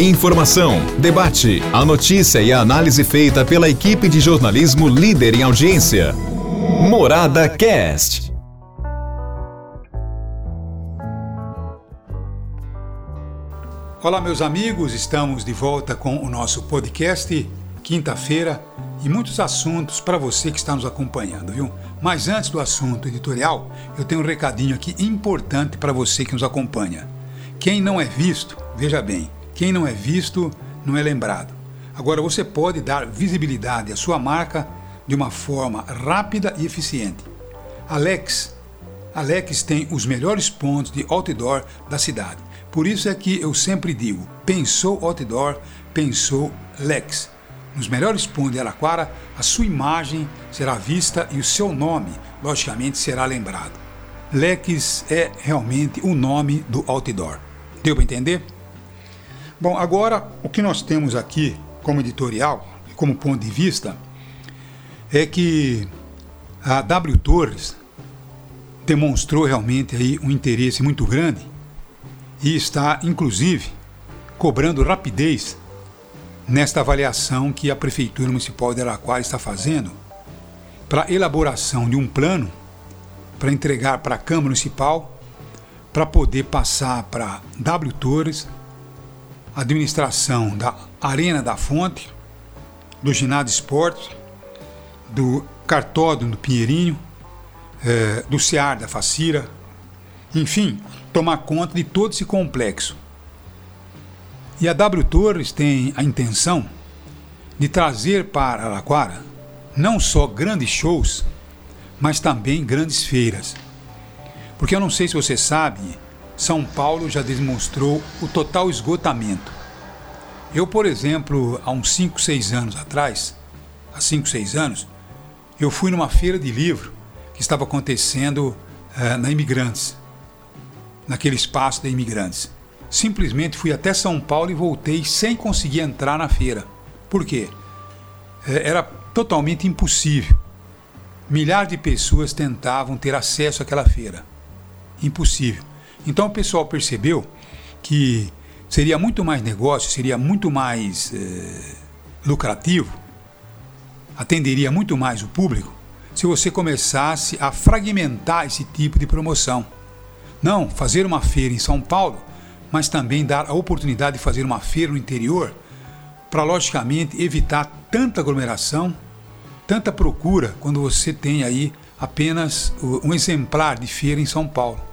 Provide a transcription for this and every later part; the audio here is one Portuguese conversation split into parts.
Informação, debate, a notícia e a análise feita pela equipe de jornalismo líder em audiência. Morada Cast. Olá, meus amigos, estamos de volta com o nosso podcast, quinta-feira, e muitos assuntos para você que está nos acompanhando, viu? Mas antes do assunto editorial, eu tenho um recadinho aqui importante para você que nos acompanha. Quem não é visto, veja bem, quem não é visto não é lembrado. Agora você pode dar visibilidade à sua marca de uma forma rápida e eficiente. Alex, Alex tem os melhores pontos de outdoor da cidade. Por isso é que eu sempre digo: pensou outdoor, pensou Lex. Nos melhores pontos de Araquara, a sua imagem será vista e o seu nome, logicamente, será lembrado. Lex é realmente o nome do outdoor. Deu para entender? Bom, agora o que nós temos aqui como editorial, como ponto de vista, é que a W Torres demonstrou realmente aí um interesse muito grande e está, inclusive, cobrando rapidez nesta avaliação que a Prefeitura Municipal de Araquara está fazendo para elaboração de um plano para entregar para a Câmara Municipal para poder passar para W Torres, administração da Arena da Fonte, do Ginásio Esporte, do Cartódromo do Pinheirinho, é, do CEAR da Facira, enfim, tomar conta de todo esse complexo. E a W Torres tem a intenção de trazer para Araquara não só grandes shows, mas também grandes feiras. Porque eu não sei se você sabe, São Paulo já demonstrou o total esgotamento. Eu, por exemplo, há uns 5, 6 anos atrás, há 5, 6 anos, eu fui numa feira de livro que estava acontecendo uh, na Imigrantes, naquele espaço da Imigrantes. Simplesmente fui até São Paulo e voltei sem conseguir entrar na feira. Por quê? É, era totalmente impossível. Milhares de pessoas tentavam ter acesso àquela feira impossível. Então o pessoal percebeu que seria muito mais negócio, seria muito mais é, lucrativo, atenderia muito mais o público se você começasse a fragmentar esse tipo de promoção. Não fazer uma feira em São Paulo, mas também dar a oportunidade de fazer uma feira no interior, para logicamente evitar tanta aglomeração, tanta procura quando você tem aí apenas um exemplar de feira em São Paulo.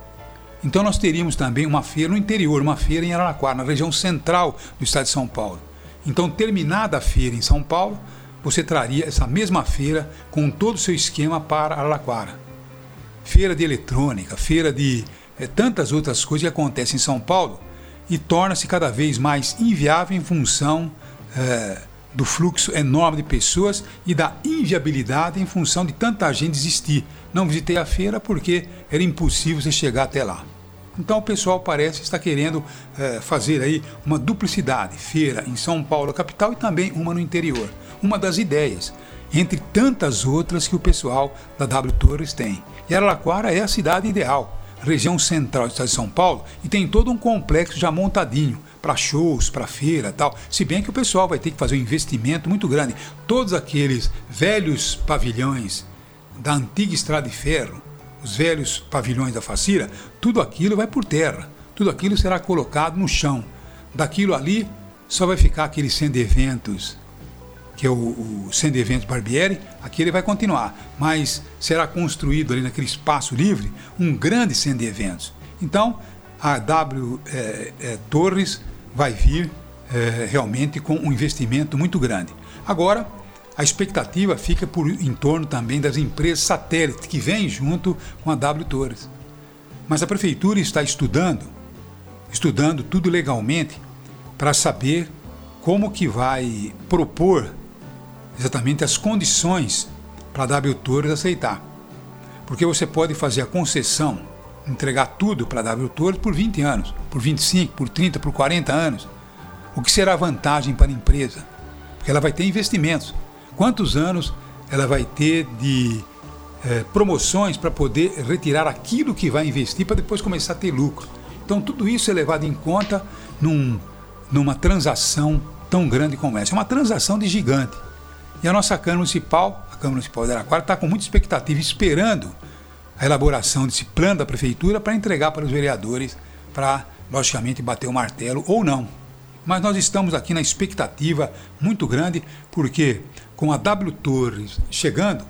Então nós teríamos também uma feira no interior, uma feira em Araraquara, na região central do estado de São Paulo. Então, terminada a feira em São Paulo, você traria essa mesma feira com todo o seu esquema para Araraquara. Feira de eletrônica, feira de é, tantas outras coisas que acontecem em São Paulo e torna-se cada vez mais inviável em função é, do fluxo enorme de pessoas e da inviabilidade em função de tanta gente existir. Não visitei a feira porque era impossível você chegar até lá. Então o pessoal parece estar querendo é, fazer aí uma duplicidade, feira em São Paulo, capital, e também uma no interior. Uma das ideias, entre tantas outras que o pessoal da W Torres tem. E Araraquara é a cidade ideal, região central do estado de São Paulo, e tem todo um complexo já montadinho para shows, para feira tal. Se bem que o pessoal vai ter que fazer um investimento muito grande. Todos aqueles velhos pavilhões da antiga estrada de ferro, os velhos pavilhões da Facira, tudo aquilo vai por terra. Tudo aquilo será colocado no chão. Daquilo ali só vai ficar aquele de eventos, que é o, o de eventos Barbieri, aquele vai continuar, mas será construído ali naquele espaço livre um grande de eventos. Então, a W é, é, Torres vai vir é, realmente com um investimento muito grande. Agora, a expectativa fica por em torno também das empresas satélites que vêm junto com a W Torres. Mas a prefeitura está estudando, estudando tudo legalmente para saber como que vai propor exatamente as condições para a W Torres aceitar. Porque você pode fazer a concessão entregar tudo para a W Torres por 20 anos, por 25, por 30, por 40 anos. O que será vantagem para a empresa? Porque ela vai ter investimentos. Quantos anos ela vai ter de é, promoções para poder retirar aquilo que vai investir para depois começar a ter lucro? Então, tudo isso é levado em conta num numa transação tão grande como essa. É uma transação de gigante. E a nossa Câmara Municipal, a Câmara Municipal de Araquara, está com muita expectativa, esperando a elaboração desse plano da Prefeitura para entregar para os vereadores, para, logicamente, bater o martelo ou não. Mas nós estamos aqui na expectativa muito grande, porque com a W Torres chegando,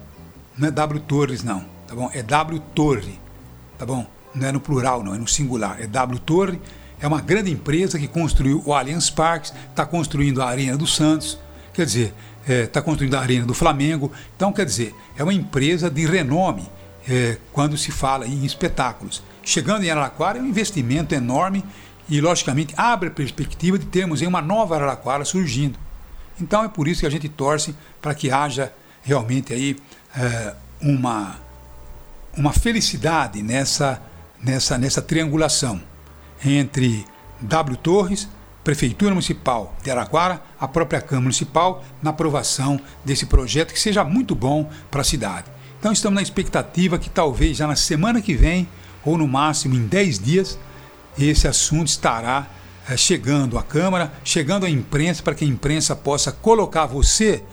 não é W Torres não, tá bom? É W Torre, tá bom? Não é no plural não, é no singular, é W Torre. É uma grande empresa que construiu o Allianz Parques, está construindo a Arena do Santos, quer dizer, está é, tá construindo a Arena do Flamengo. Então, quer dizer, é uma empresa de renome é, quando se fala em espetáculos. Chegando em Araraquara é um investimento enorme e, logicamente, abre a perspectiva de termos uma nova Araraquara surgindo. Então é por isso que a gente torce para que haja realmente aí é, uma, uma felicidade nessa, nessa, nessa triangulação entre W Torres, Prefeitura Municipal de Araquara, a própria Câmara Municipal, na aprovação desse projeto que seja muito bom para a cidade. Então estamos na expectativa que talvez já na semana que vem, ou no máximo em 10 dias, esse assunto estará chegando à Câmara, chegando à imprensa, para que a imprensa possa colocar você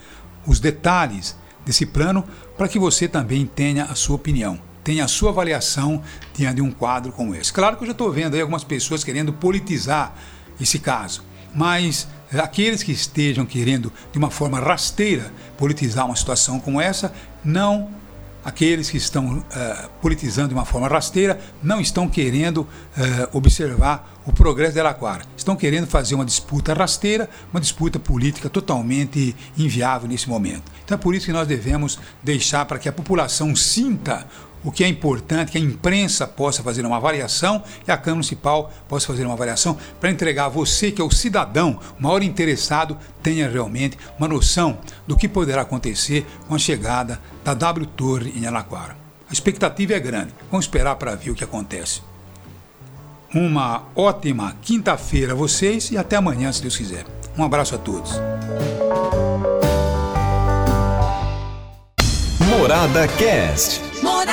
os detalhes desse plano, para que você também tenha a sua opinião, tenha a sua avaliação diante de um quadro como esse. Claro que eu já estou vendo aí algumas pessoas querendo politizar esse caso, mas aqueles que estejam querendo de uma forma rasteira politizar uma situação como essa, não aqueles que estão uh, politizando de uma forma rasteira não estão querendo uh, observar o progresso de Araquara. Estão querendo fazer uma disputa rasteira, uma disputa política totalmente inviável nesse momento. Então é por isso que nós devemos deixar para que a população sinta o que é importante que a imprensa possa fazer uma avaliação e a Câmara Municipal possa fazer uma avaliação para entregar a você, que é o cidadão, o maior interessado, tenha realmente uma noção do que poderá acontecer com a chegada da W Torre em Alaquara. A expectativa é grande. Vamos esperar para ver o que acontece. Uma ótima quinta-feira a vocês e até amanhã, se Deus quiser. Um abraço a todos. Morada Cast. Morada.